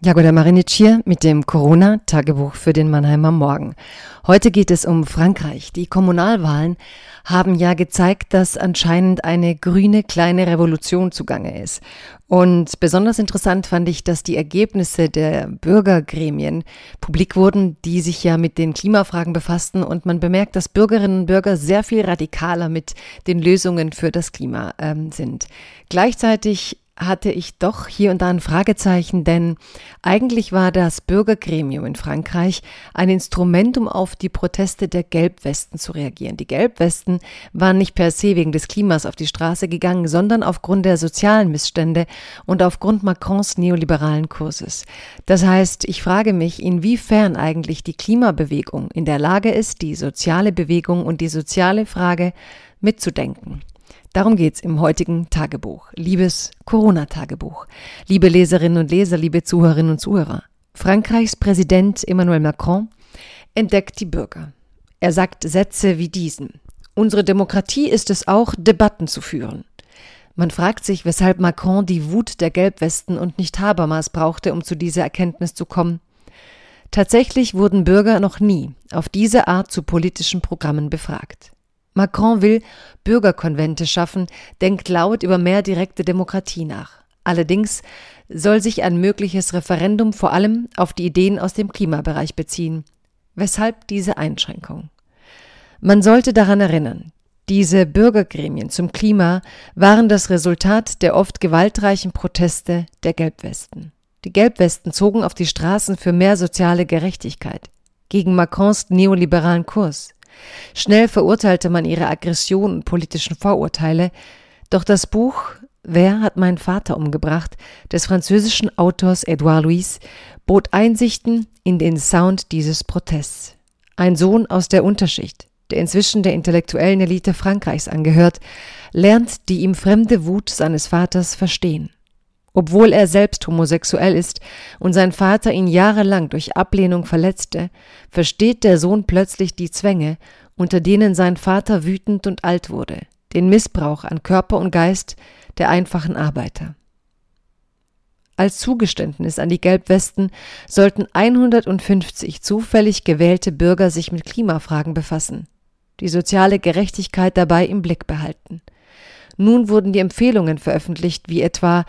Jagoda Marinic hier mit dem Corona-Tagebuch für den Mannheimer Morgen. Heute geht es um Frankreich. Die Kommunalwahlen haben ja gezeigt, dass anscheinend eine grüne kleine Revolution zugange ist. Und besonders interessant fand ich, dass die Ergebnisse der Bürgergremien publik wurden, die sich ja mit den Klimafragen befassten. Und man bemerkt, dass Bürgerinnen und Bürger sehr viel radikaler mit den Lösungen für das Klima ähm, sind. Gleichzeitig hatte ich doch hier und da ein Fragezeichen, denn eigentlich war das Bürgergremium in Frankreich ein Instrument, um auf die Proteste der Gelbwesten zu reagieren. Die Gelbwesten waren nicht per se wegen des Klimas auf die Straße gegangen, sondern aufgrund der sozialen Missstände und aufgrund Macrons neoliberalen Kurses. Das heißt, ich frage mich, inwiefern eigentlich die Klimabewegung in der Lage ist, die soziale Bewegung und die soziale Frage mitzudenken. Darum geht's im heutigen Tagebuch. Liebes Corona-Tagebuch. Liebe Leserinnen und Leser, liebe Zuhörerinnen und Zuhörer. Frankreichs Präsident Emmanuel Macron entdeckt die Bürger. Er sagt Sätze wie diesen. Unsere Demokratie ist es auch, Debatten zu führen. Man fragt sich, weshalb Macron die Wut der Gelbwesten und nicht Habermas brauchte, um zu dieser Erkenntnis zu kommen. Tatsächlich wurden Bürger noch nie auf diese Art zu politischen Programmen befragt. Macron will Bürgerkonvente schaffen, denkt laut über mehr direkte Demokratie nach. Allerdings soll sich ein mögliches Referendum vor allem auf die Ideen aus dem Klimabereich beziehen. Weshalb diese Einschränkung? Man sollte daran erinnern, diese Bürgergremien zum Klima waren das Resultat der oft gewaltreichen Proteste der Gelbwesten. Die Gelbwesten zogen auf die Straßen für mehr soziale Gerechtigkeit, gegen Macrons neoliberalen Kurs. Schnell verurteilte man ihre Aggression und politischen Vorurteile, doch das Buch Wer hat meinen Vater umgebracht des französischen Autors Edouard Louis bot Einsichten in den Sound dieses Protests. Ein Sohn aus der Unterschicht, der inzwischen der intellektuellen Elite Frankreichs angehört, lernt die ihm fremde Wut seines Vaters verstehen. Obwohl er selbst homosexuell ist und sein Vater ihn jahrelang durch Ablehnung verletzte, versteht der Sohn plötzlich die Zwänge, unter denen sein Vater wütend und alt wurde, den Missbrauch an Körper und Geist der einfachen Arbeiter. Als Zugeständnis an die Gelbwesten sollten 150 zufällig gewählte Bürger sich mit Klimafragen befassen, die soziale Gerechtigkeit dabei im Blick behalten. Nun wurden die Empfehlungen veröffentlicht, wie etwa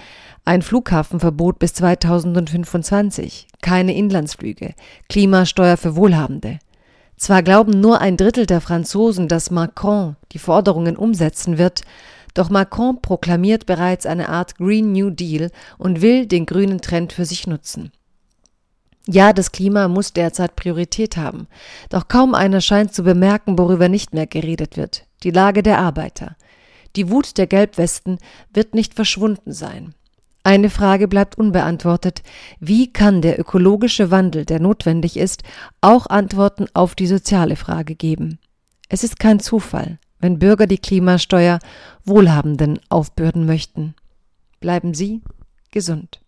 ein Flughafenverbot bis 2025, keine Inlandsflüge, Klimasteuer für Wohlhabende. Zwar glauben nur ein Drittel der Franzosen, dass Macron die Forderungen umsetzen wird, doch Macron proklamiert bereits eine Art Green New Deal und will den grünen Trend für sich nutzen. Ja, das Klima muss derzeit Priorität haben, doch kaum einer scheint zu bemerken, worüber nicht mehr geredet wird, die Lage der Arbeiter. Die Wut der Gelbwesten wird nicht verschwunden sein. Eine Frage bleibt unbeantwortet. Wie kann der ökologische Wandel, der notwendig ist, auch Antworten auf die soziale Frage geben? Es ist kein Zufall, wenn Bürger die Klimasteuer Wohlhabenden aufbürden möchten. Bleiben Sie gesund.